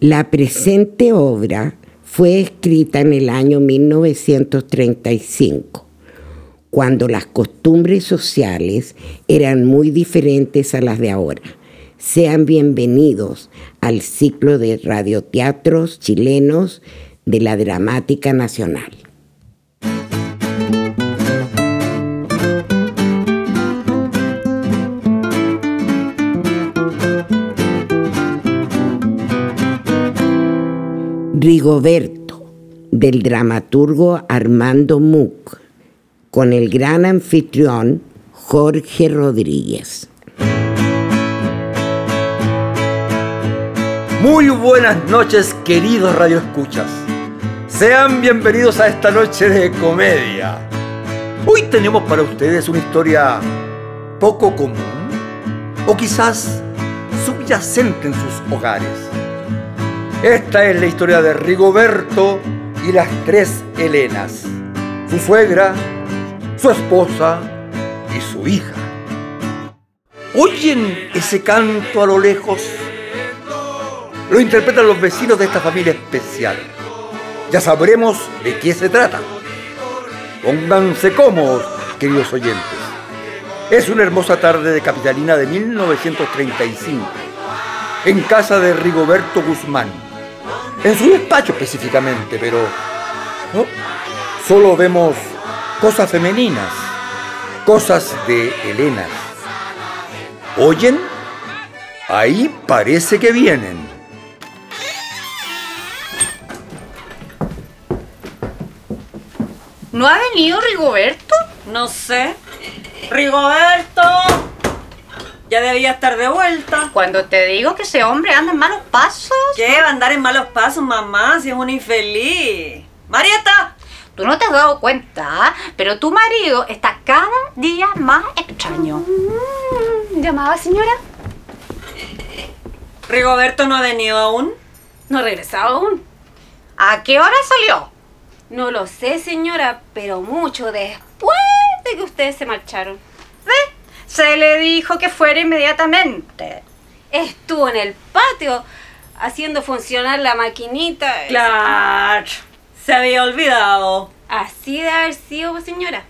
La presente obra fue escrita en el año 1935, cuando las costumbres sociales eran muy diferentes a las de ahora. Sean bienvenidos al ciclo de radioteatros chilenos de la Dramática Nacional. Rigoberto, del dramaturgo Armando Muck, con el gran anfitrión Jorge Rodríguez. Muy buenas noches, queridos radioescuchas. Sean bienvenidos a esta noche de comedia. Hoy tenemos para ustedes una historia poco común o quizás subyacente en sus hogares. Esta es la historia de Rigoberto y las tres Helenas, su suegra, su esposa y su hija. ¿Oyen ese canto a lo lejos? Lo interpretan los vecinos de esta familia especial. Ya sabremos de qué se trata. Pónganse cómodos, queridos oyentes. Es una hermosa tarde de Capitalina de 1935, en casa de Rigoberto Guzmán. En su despacho específicamente, pero solo vemos cosas femeninas, cosas de Helena. ¿Oyen? Ahí parece que vienen. ¿No ha venido Rigoberto? No sé. Rigoberto. Ya debía estar de vuelta. Cuando te digo que ese hombre anda en malos pasos. ¿Qué va a andar en malos pasos, mamá? Si es un infeliz. Marieta. Tú no te has dado cuenta, pero tu marido está cada día más extraño. Mm, ¿Llamaba señora? ¿Rigoberto no ha venido aún? No ha regresado aún. ¿A qué hora salió? No lo sé, señora, pero mucho después de que ustedes se marcharon. Se le dijo que fuera inmediatamente. Estuvo en el patio haciendo funcionar la maquinita. Claro, se había olvidado. Así de haber sido, señora.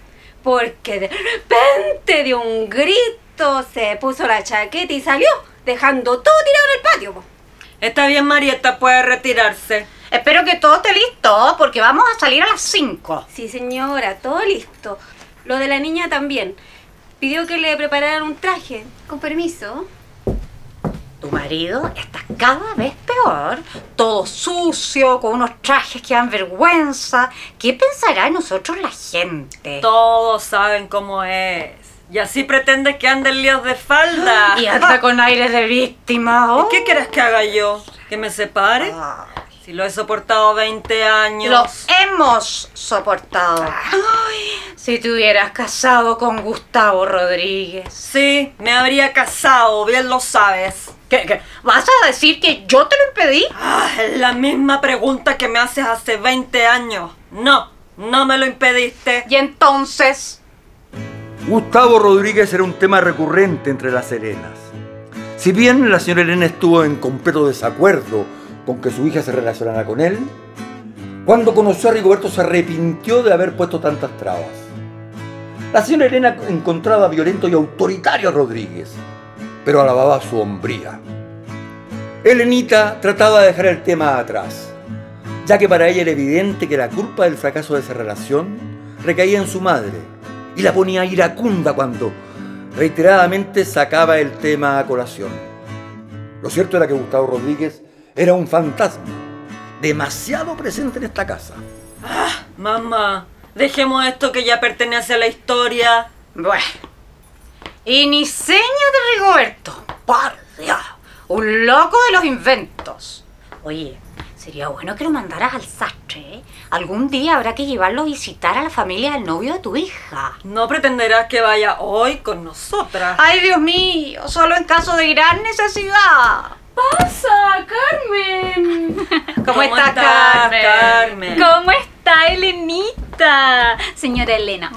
Porque de repente dio un grito, se puso la chaqueta y salió, dejando todo tirado en el patio. Está bien, Marieta, puede retirarse. Espero que todo esté listo, porque vamos a salir a las 5. Sí, señora, todo listo. Lo de la niña también. Pidió que le prepararan un traje. Con permiso. Tu marido está cada vez peor, todo sucio, con unos trajes que dan vergüenza. ¿Qué pensará de nosotros la gente? Todos saben cómo es. Y así pretendes que ande en líos de falda. Y anda con aires de víctima. ¿Y qué quieres que haga yo? ¿Que me separe? Ah. Si lo he soportado 20 años. Lo hemos soportado. si te hubieras casado con Gustavo Rodríguez. Sí, me habría casado, bien lo sabes. ¿Qué, qué? ¿Vas a decir que yo te lo impedí? Ah, es la misma pregunta que me haces hace 20 años. No, no me lo impediste. Y entonces... Gustavo Rodríguez era un tema recurrente entre las Helenas. Si bien la señora Elena estuvo en completo desacuerdo con que su hija se relacionara con él, cuando conoció a Rigoberto se arrepintió de haber puesto tantas trabas. La señora Elena encontraba violento y autoritario a Rodríguez, pero alababa su hombría. Elenita trataba de dejar el tema atrás, ya que para ella era evidente que la culpa del fracaso de esa relación recaía en su madre y la ponía iracunda cuando reiteradamente sacaba el tema a colación. Lo cierto era que Gustavo Rodríguez era un fantasma, demasiado presente en esta casa. Ah, mamá, dejemos esto que ya pertenece a la historia. Bueno. Y ni seña de Rigoberto. Por Dios. Un loco de los inventos. Oye, sería bueno que lo mandaras al sastre. ¿eh? Algún día habrá que llevarlo a visitar a la familia del novio de tu hija. No pretenderás que vaya hoy con nosotras. Ay, Dios mío, solo en caso de gran necesidad. ¡Pasa, Carmen! ¿Cómo, está, estás, Carmen? Carmen? ¿Cómo está, Elenita? Señora Elena.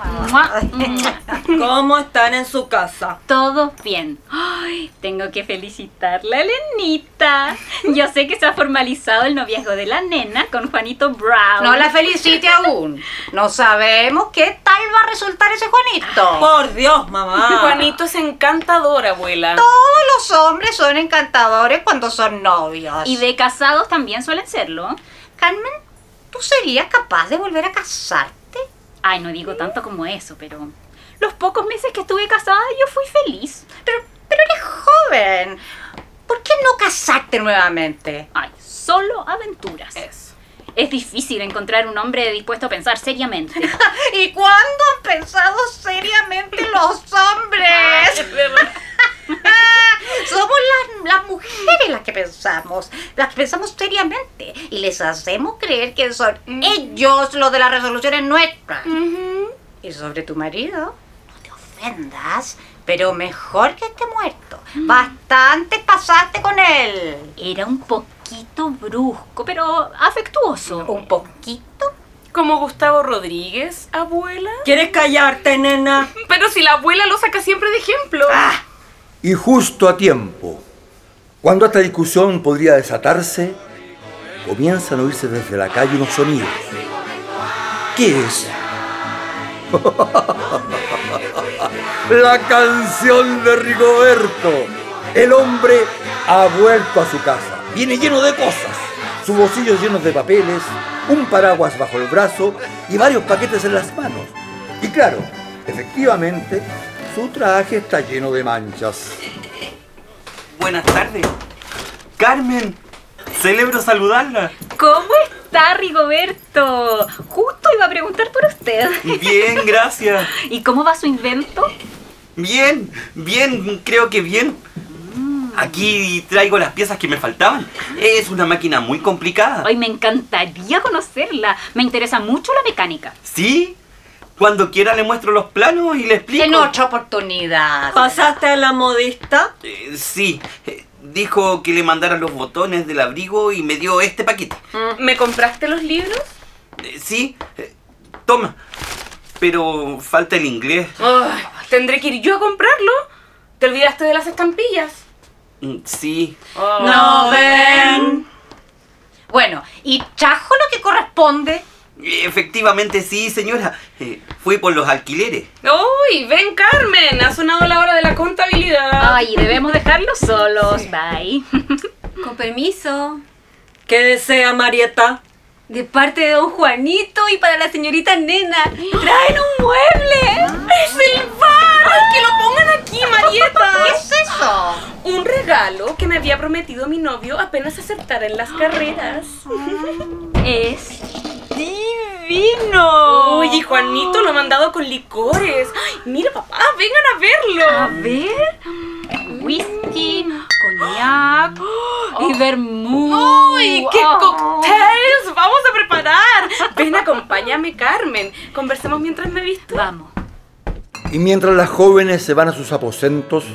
¿Cómo están en su casa? Todo bien. Ay, tengo que felicitarla, Elenita. Yo sé que se ha formalizado el noviazgo de la nena con Juanito Brown. No la felicite aún. No sabemos qué tal va a resultar ese Juanito. Por Dios, mamá. Juanito es encantador, abuela. Todos los hombres son encantadores cuando son novios. Y de casados también suelen serlo. Carmen, ¿tú serías capaz de volver a casarte? Ay, no digo tanto como eso, pero los pocos meses que estuve casada yo fui feliz. Pero, pero eres joven. ¿Por qué no casarte nuevamente? Ay, solo aventuras. Eso. Es difícil encontrar un hombre dispuesto a pensar seriamente. ¿Y cuándo han pensado seriamente los hombres? Somos las, las mujeres las que pensamos, las que pensamos seriamente y les hacemos creer que son ellos los de las resoluciones nuestras. Y sobre tu marido, no te ofendas, pero mejor que esté muerto. Bastante pasaste con él. Era un poquito brusco, pero afectuoso. Un poquito. Como Gustavo Rodríguez, abuela. ¿Quieres callarte, nena? Pero si la abuela lo saca siempre de ejemplo. Y justo a tiempo, cuando esta discusión podría desatarse, comienzan a oírse desde la calle unos sonidos. ¿Qué es? la canción de Rigoberto. El hombre ha vuelto a su casa. Viene lleno de cosas. Sus bolsillos llenos de papeles, un paraguas bajo el brazo y varios paquetes en las manos. Y claro, efectivamente, su traje está lleno de manchas. Buenas tardes. Carmen, celebro saludarla. ¿Cómo está Rigoberto? Justo iba a preguntar por usted. Bien, gracias. ¿Y cómo va su invento? Bien, bien, creo que bien. Aquí traigo las piezas que me faltaban. Es una máquina muy complicada. Ay, me encantaría conocerla. Me interesa mucho la mecánica. ¿Sí? Cuando quiera le muestro los planos y le explico. En otra oportunidad. ¿Pasaste a la modista? Eh, sí, eh, dijo que le mandara los botones del abrigo y me dio este paquete. ¿Me compraste los libros? Eh, sí, eh, toma. Pero falta el inglés. Ay, Tendré que ir yo a comprarlo. ¿Te olvidaste de las estampillas? Mm, Sí. No ven. Bueno, y trajo lo que corresponde. Efectivamente sí, señora. Eh, fui por los alquileres. ¡Uy! ¡Ven, Carmen! Ha sonado la hora de la contabilidad. Ay, debemos dejarlos solos. Bye. Con permiso. ¿Qué desea, Marieta? De parte de don Juanito y para la señorita Nena. ¡Traen un mueble! ¡Es el bar! ¡Que lo pongan aquí, Marieta! ¿Qué es eso? Un regalo que me había prometido mi novio apenas acertara en las carreras. Es divino. Uy, y Juanito lo ha mandado con licores. Ay, mira, papá, vengan a A verlo. ver. Whisky, coñac y vermouth. ¡Uy, qué Oh. cócteles vamos a preparar! Ven, acompáñame, Carmen. Conversemos mientras me visto. Vamos. Y mientras las jóvenes se van a sus aposentos,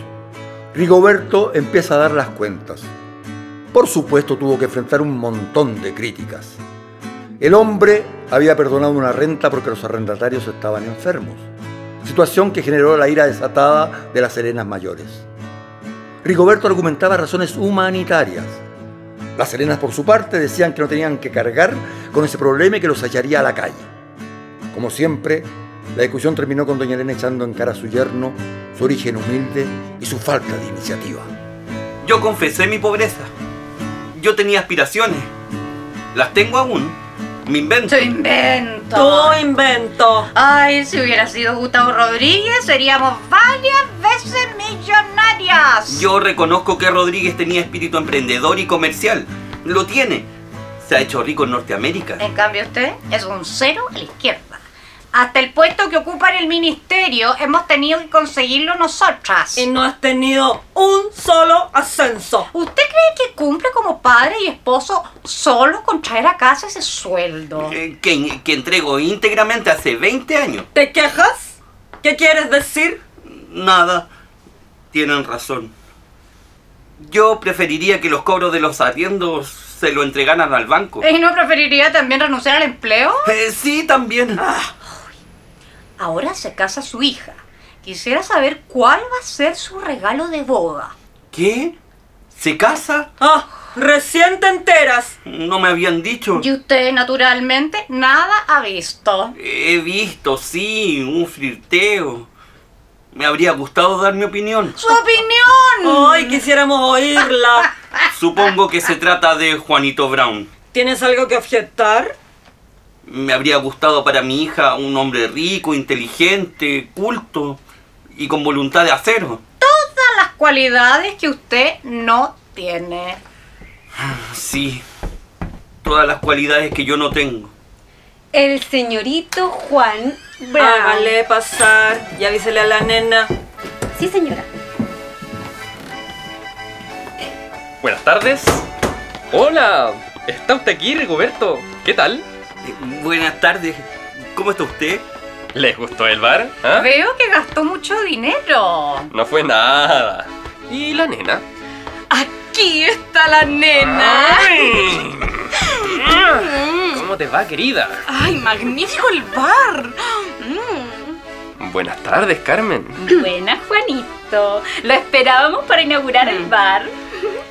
Rigoberto empieza a dar las cuentas. Por supuesto tuvo que enfrentar un montón de críticas. El hombre había perdonado una renta porque los arrendatarios estaban enfermos, situación que generó la ira desatada de las Serenas mayores. Rigoberto argumentaba razones humanitarias. Las Serenas, por su parte, decían que no tenían que cargar con ese problema y que los echaría a la calle. Como siempre, la discusión terminó con doña Elena echando en cara a su yerno su origen humilde y su falta de iniciativa. Yo confesé mi pobreza. Yo tenía aspiraciones. Las tengo aún. Me invento. Tu invento. Tu invento. Ay, si hubiera sido Gustavo Rodríguez, seríamos varias veces millonarias. Yo reconozco que Rodríguez tenía espíritu emprendedor y comercial. Lo tiene. Se ha hecho rico en Norteamérica. En cambio, usted es un cero a la izquierda. Hasta el puesto que ocupa en el ministerio hemos tenido que conseguirlo nosotras. Y no has tenido un solo ascenso. ¿Usted cree que cumple como padre y esposo solo con traer a casa ese sueldo? Eh, que, que entrego íntegramente hace 20 años. ¿Te quejas? ¿Qué quieres decir? Nada. Tienen razón. Yo preferiría que los cobros de los arriendos se lo entregaran al banco. ¿Y no preferiría también renunciar al empleo? Eh, sí, también. Ahora se casa su hija. Quisiera saber cuál va a ser su regalo de boda. ¿Qué? ¿Se casa? Ah, recién te enteras. No me habían dicho. Y usted, naturalmente, nada ha visto. He visto, sí, un flirteo. Me habría gustado dar mi opinión. ¡Su opinión! Ay, quisiéramos oírla. Supongo que se trata de Juanito Brown. ¿Tienes algo que objetar? Me habría gustado para mi hija un hombre rico, inteligente, culto y con voluntad de acero. Todas las cualidades que usted no tiene. Sí, todas las cualidades que yo no tengo. El señorito Juan Brown. Hágale pasar y avísele a la nena. Sí, señora. Buenas tardes. Hola, ¿está usted aquí, Rigoberto? ¿Qué tal? Eh, buenas tardes. ¿Cómo está usted? ¿Les gustó el bar? ¿Ah? Veo que gastó mucho dinero. No fue nada. ¿Y la nena? Aquí está la nena. Ay. ¿Cómo te va, querida? Ay, magnífico el bar. Mm. Buenas tardes, Carmen. Buena, Juanito. Lo esperábamos para inaugurar el bar.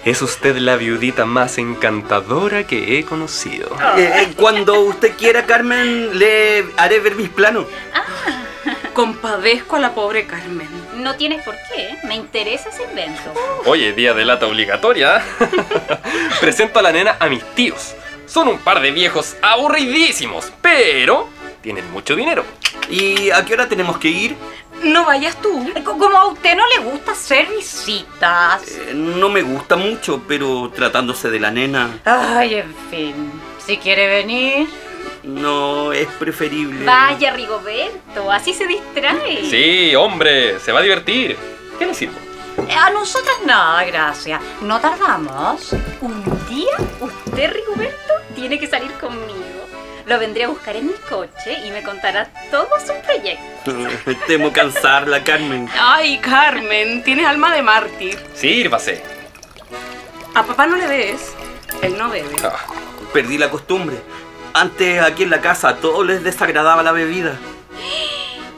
Es usted la viudita más encantadora que he conocido. Eh, eh, cuando usted quiera, Carmen, le haré ver mis planos. Compadezco a la pobre Carmen. No tienes por qué. Me interesa ese invento. Oye, día de lata obligatoria. Presento a la nena a mis tíos. Son un par de viejos aburridísimos, pero tienen mucho dinero. ¿Y a qué hora tenemos que ir? No vayas tú. Co- Como a usted no le gusta hacer visitas. Eh, no me gusta mucho, pero tratándose de la nena, Ay, en fin. Si quiere venir. no es preferible. Vaya, Rigoberto. Así se distrae. Sí, hombre, se va a divertir. ¿Qué le sirvo? Eh, A nosotras nada, gracias. No tardamos. Un día usted, Rigoberto, tiene que salir conmigo. Lo vendré a buscar en mi coche y me contará todo su proyecto. Temo cansarla, Carmen. Ay, Carmen, tienes alma de mártir. Sírvase. A papá no le des. Él no bebe. Ah, Perdí la costumbre. Antes aquí en la casa a todos les desagradaba la bebida.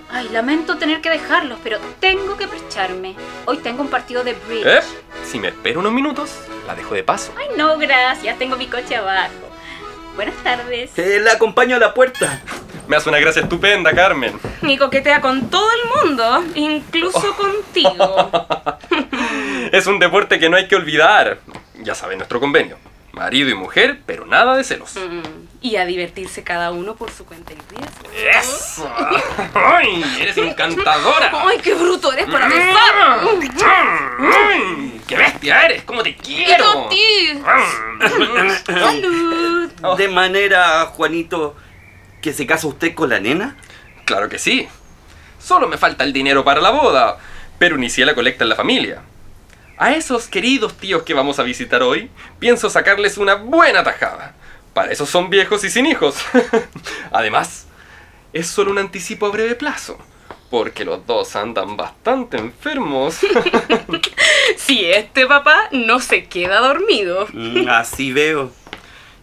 Ay, lamento tener que dejarlos, pero tengo que marcharme. Hoy tengo un partido de bridge. ¿Eh? Si me espero unos minutos, la dejo de paso. Ay, no, gracias. Tengo mi coche abajo. Buenas tardes. Eh, la acompaño a la puerta. Me hace una gracia estupenda, Carmen. Y coquetea con todo el mundo, incluso contigo. Es un deporte que no hay que olvidar. Ya sabe nuestro convenio. Marido y mujer, pero nada de celos. Mm, Y a divertirse cada uno por su cuenta y riesgo. ¡Eso! ¡Ay! ¡Eres encantadora! ¡Ay, qué bruto eres para besar! ¡Ay! ¡Qué bestia eres! ¿Cómo te ¡Y quiero! ¡Salud! De manera, Juanito, que se casa usted con la nena. Claro que sí. Solo me falta el dinero para la boda, pero inicié la colecta en la familia. A esos queridos tíos que vamos a visitar hoy, pienso sacarles una buena tajada. Para eso son viejos y sin hijos. Además, es solo un anticipo a breve plazo, porque los dos andan bastante enfermos. Si este papá no se queda dormido. Mm, Así veo.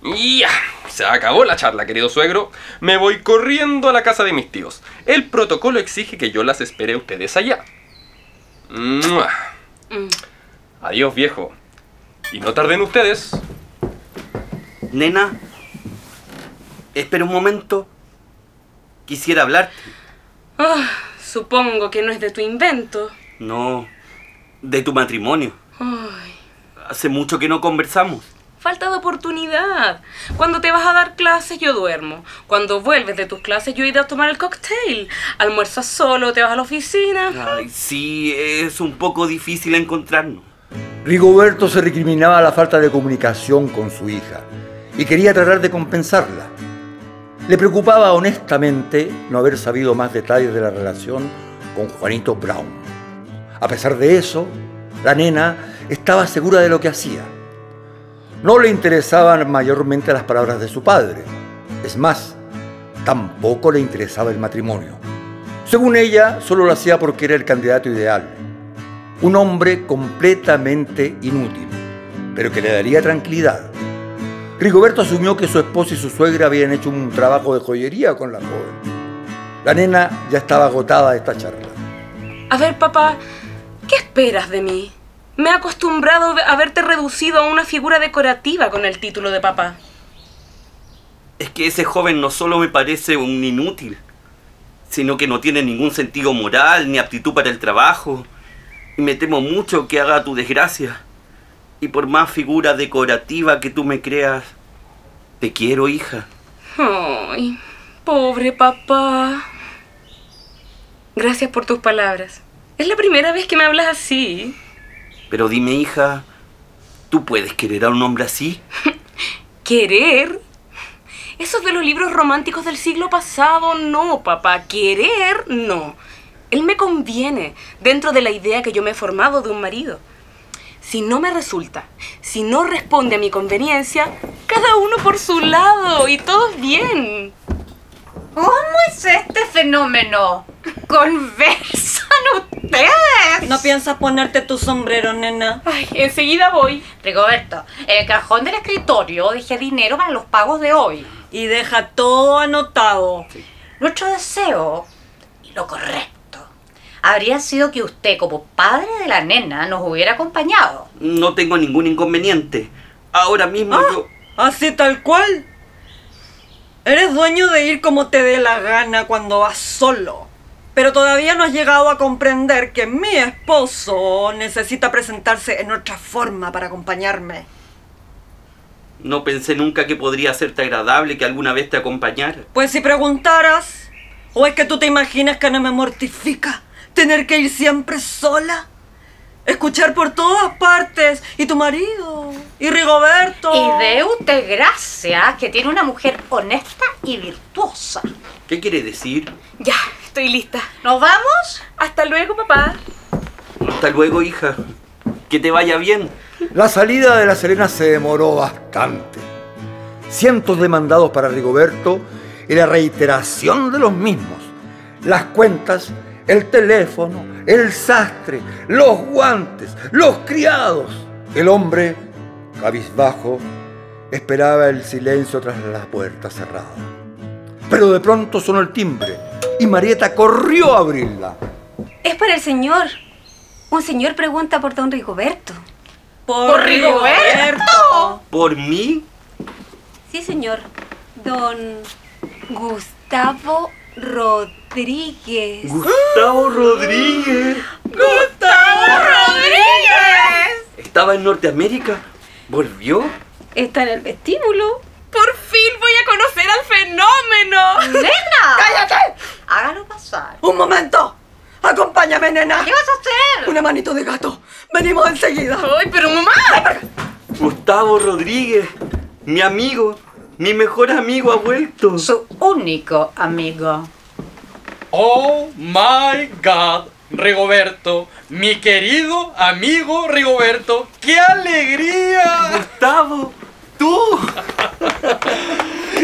Ya, se acabó la charla, querido suegro. Me voy corriendo a la casa de mis tíos. El protocolo exige que yo las espere a ustedes allá. ¡Mua! Mm. Adiós, viejo. Y no tarden ustedes. Nena, espera un momento. Quisiera hablarte. Ah, supongo que no es de tu invento. No, de tu matrimonio. Ay, Hace mucho que no conversamos. falta de oportunidad. Cuando te vas a dar clases yo duermo. Cuando vuelves de tus clases yo he ido a tomar el cocktail. Almuerzas solo, te vas a la oficina. Ay, sí, es un poco difícil encontrarnos. Rigoberto se recriminaba la falta de comunicación con su hija y quería tratar de compensarla. Le preocupaba honestamente no haber sabido más detalles de la relación con Juanito Brown. A pesar de eso, la nena estaba segura de lo que hacía. No le interesaban mayormente las palabras de su padre. Es más, tampoco le interesaba el matrimonio. Según ella, solo lo hacía porque era el candidato ideal. Un hombre completamente inútil, pero que le daría tranquilidad. Rigoberto asumió que su esposa y su suegra habían hecho un trabajo de joyería con la joven. La nena ya estaba agotada de esta charla. A ver, papá, ¿qué esperas de mí? Me he acostumbrado a verte reducido a una figura decorativa con el título de papá. Es que ese joven no solo me parece un inútil, sino que no tiene ningún sentido moral ni aptitud para el trabajo. Y me temo mucho que haga tu desgracia. Y por más figura decorativa que tú me creas, te quiero, hija. Ay, pobre papá. Gracias por tus palabras. Es la primera vez que me hablas así. Pero dime, hija, ¿tú puedes querer a un hombre así? ¿Querer? Esos de los libros románticos del siglo pasado, no, papá. Querer, no. Él me conviene dentro de la idea que yo me he formado de un marido. Si no me resulta, si no responde a mi conveniencia, cada uno por su lado y todos bien. ¿Cómo es este fenómeno? ¿Conversan ustedes? ¿No piensas ponerte tu sombrero, nena? Ay, enseguida voy. Rigoberto, en el cajón del escritorio dejé dinero para los pagos de hoy. Y deja todo anotado. Nuestro deseo, y lo correcto, habría sido que usted, como padre de la nena, nos hubiera acompañado. No tengo ningún inconveniente. Ahora mismo Ah, yo... Así tal cual. Eres dueño de ir como te dé la gana cuando vas solo. Pero todavía no has llegado a comprender que mi esposo necesita presentarse en otra forma para acompañarme. No pensé nunca que podría serte agradable que alguna vez te acompañara. Pues si preguntaras, ¿o es que tú te imaginas que no me mortifica tener que ir siempre sola? Escuchar por todas partes, y tu marido, y Rigoberto. Y de usted gracias que tiene una mujer honesta y virtuosa. ¿Qué quiere decir? Ya, estoy lista. ¿Nos vamos? Hasta luego, papá. Hasta luego, hija. Que te vaya bien. La salida de la Serena se demoró bastante. Cientos de mandados para Rigoberto y la reiteración de los mismos. Las cuentas, el teléfono, el sastre, los guantes, los criados. El hombre, cabizbajo, esperaba el silencio tras la puerta cerrada. Pero de pronto sonó el timbre y Marieta corrió a abrirla. Es para el señor. Un señor pregunta por don Rigoberto. Por, Rigoberto. ¿Por mí? Sí, señor. Don Gustavo Rodríguez. Gustavo Rodríguez. ¡Gustavo Rodríguez! ¿Estaba en Norteamérica? ¿Volvió? Está en el vestíbulo. Por fin voy a conocer al fenómeno. ¡Nena! ¡Cállate! Hágalo pasar. ¡Un momento! ¡Acompáñame, nena! ¿Qué vas a hacer? Una manito de gato. Venimos enseguida. Ay, pero mamá. Gustavo Rodríguez. Mi amigo. Mi mejor amigo ha vuelto. Su único amigo. Oh my god, Rigoberto, mi querido amigo Rigoberto, ¡qué alegría! Gustavo. Tú.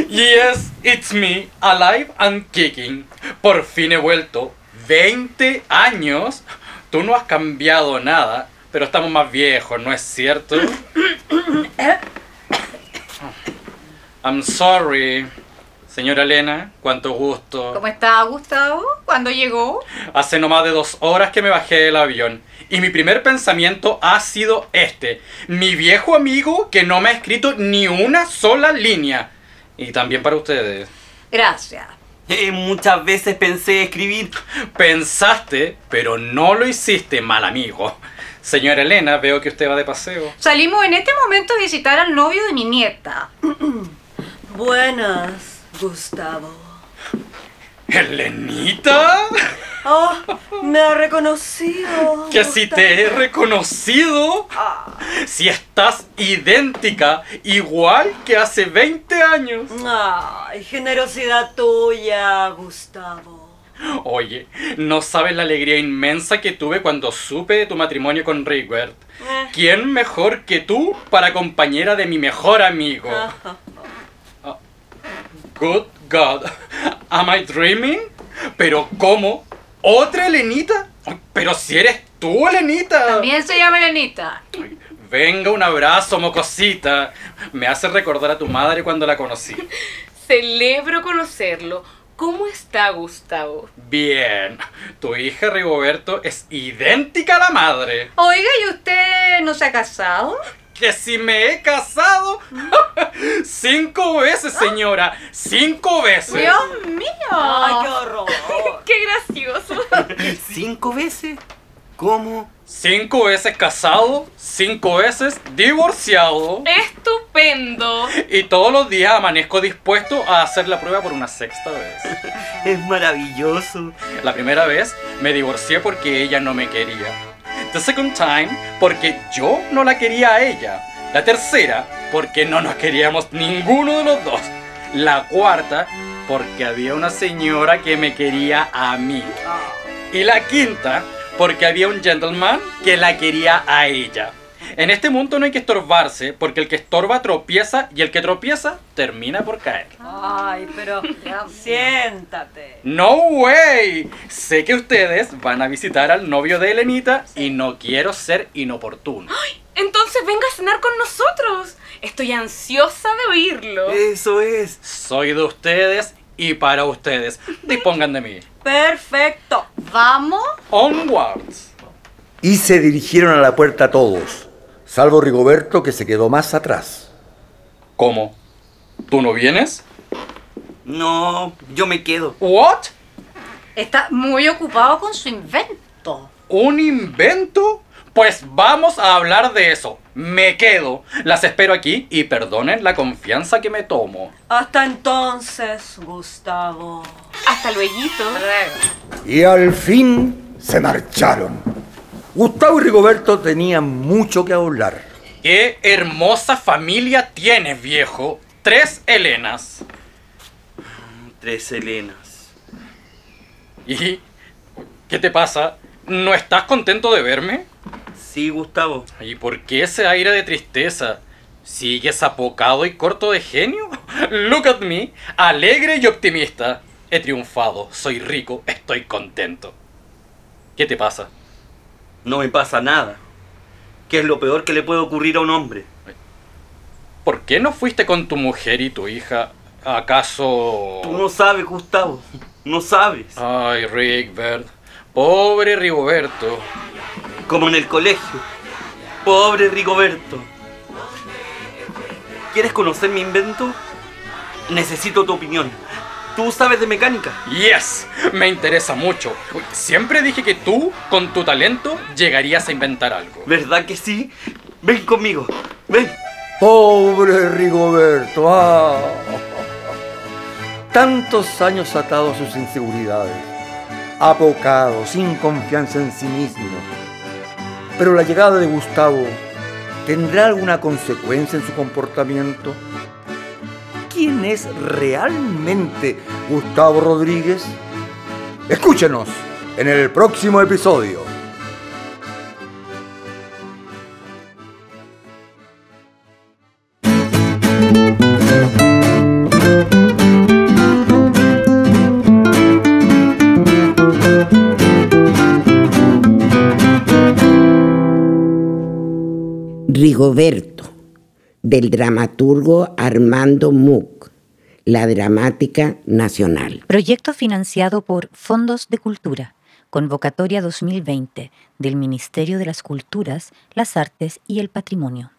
Yes, it's me, alive and kicking. Por fin he vuelto. 20 años. Tú no has cambiado nada, pero estamos más viejos, ¿no es cierto? I'm sorry. Señora Elena, cuánto gusto. ¿Cómo está Gustavo? ¿Cuándo llegó? Hace no más de dos horas que me bajé del avión. Y mi primer pensamiento ha sido este. Mi viejo amigo que no me ha escrito ni una sola línea. Y también para ustedes. Gracias. Eh, muchas veces pensé escribir. Pensaste, pero no lo hiciste, mal amigo. Señora Elena, veo que usted va de paseo. Salimos en este momento a visitar al novio de mi nieta. Buenas, Gustavo. ¿Elenita? Oh, me ha reconocido. Que si te he reconocido, si estás idéntica, igual que hace 20 años. Ay, generosidad tuya, Gustavo. Oye, no sabes la alegría inmensa que tuve cuando supe de tu matrimonio con Rigbert. Eh. ¿Quién mejor que tú para compañera de mi mejor amigo? Ajá. Good God, am I dreaming? ¿Pero cómo? ¿Otra Elenita? Pero si eres tú, Elenita. También se llama Elenita. Venga, un abrazo, mocosita. Me hace recordar a tu madre cuando la conocí. Celebro conocerlo. ¿Cómo está Gustavo? Bien. Tu hija Rigoberto es idéntica a la madre. Oiga, ¿y usted no se ha casado? Que si me he casado cinco veces, señora. Cinco veces. Dios mío. ¡Ay, qué horror! ¡Qué gracioso! ¿Cinco veces? ¿Cómo? Cinco veces casado, cinco veces divorciado. ¡Estupendo! Y todos los días amanezco dispuesto a hacer la prueba por una sexta vez. Es maravilloso. La primera vez me divorcié porque ella no me quería. The second time porque yo no la quería a ella. La tercera porque no nos queríamos ninguno de los dos. La cuarta porque había una señora que me quería a mí. Y la quinta porque había un gentleman que la quería a ella. En este mundo no hay que estorbarse porque el que estorba tropieza y el que tropieza termina por caer. Ay, pero siéntate. No way. Sé que ustedes van a visitar al novio de Elenita y no quiero ser inoportuno. Entonces venga a cenar con nosotros. Estoy ansiosa de oírlo. Eso es. Soy de ustedes y para ustedes. Dispongan de mí. Perfecto. ¿Vamos? Onwards. Y se dirigieron a la puerta todos, salvo Rigoberto que se quedó más atrás. ¿Cómo? ¿Tú no vienes? No, yo me quedo. ¿What? Está muy ocupado con su invento. ¿Un invento? Pues vamos a hablar de eso. Me quedo. Las espero aquí y perdonen la confianza que me tomo. Hasta entonces, Gustavo. Hasta luego. Y al fin se marcharon. Gustavo y Rigoberto tenían mucho que hablar. ¡Qué hermosa familia tienes, viejo! Tres Helenas. Tres Helenas. ¿Y qué te pasa? ¿No estás contento de verme? Sí, Gustavo. ¿Y por qué ese aire de tristeza? ¿Sigues apocado y corto de genio? Look at me, alegre y optimista. He triunfado, soy rico, estoy contento. ¿Qué te pasa? No me pasa nada. ¿Qué es lo peor que le puede ocurrir a un hombre? ¿Por qué no fuiste con tu mujer y tu hija? ¿Acaso...? Tú no sabes, Gustavo. No sabes. Ay, Rigbert. Pobre Rigoberto. Como en el colegio. Pobre Rigoberto. ¿Quieres conocer mi invento? Necesito tu opinión. ¿Tú sabes de mecánica? Yes, me interesa mucho. Siempre dije que tú, con tu talento, llegarías a inventar algo. ¿Verdad que sí? Ven conmigo. Ven. Pobre Rigoberto. ah. Tantos años atado a sus inseguridades. Apocado, sin confianza en sí mismo. Pero la llegada de Gustavo tendrá alguna consecuencia en su comportamiento. ¿Quién es realmente Gustavo Rodríguez? Escúchenos en el próximo episodio. Rigoberto, del dramaturgo Armando Muck, la Dramática Nacional. Proyecto financiado por Fondos de Cultura, Convocatoria 2020 del Ministerio de las Culturas, las Artes y el Patrimonio.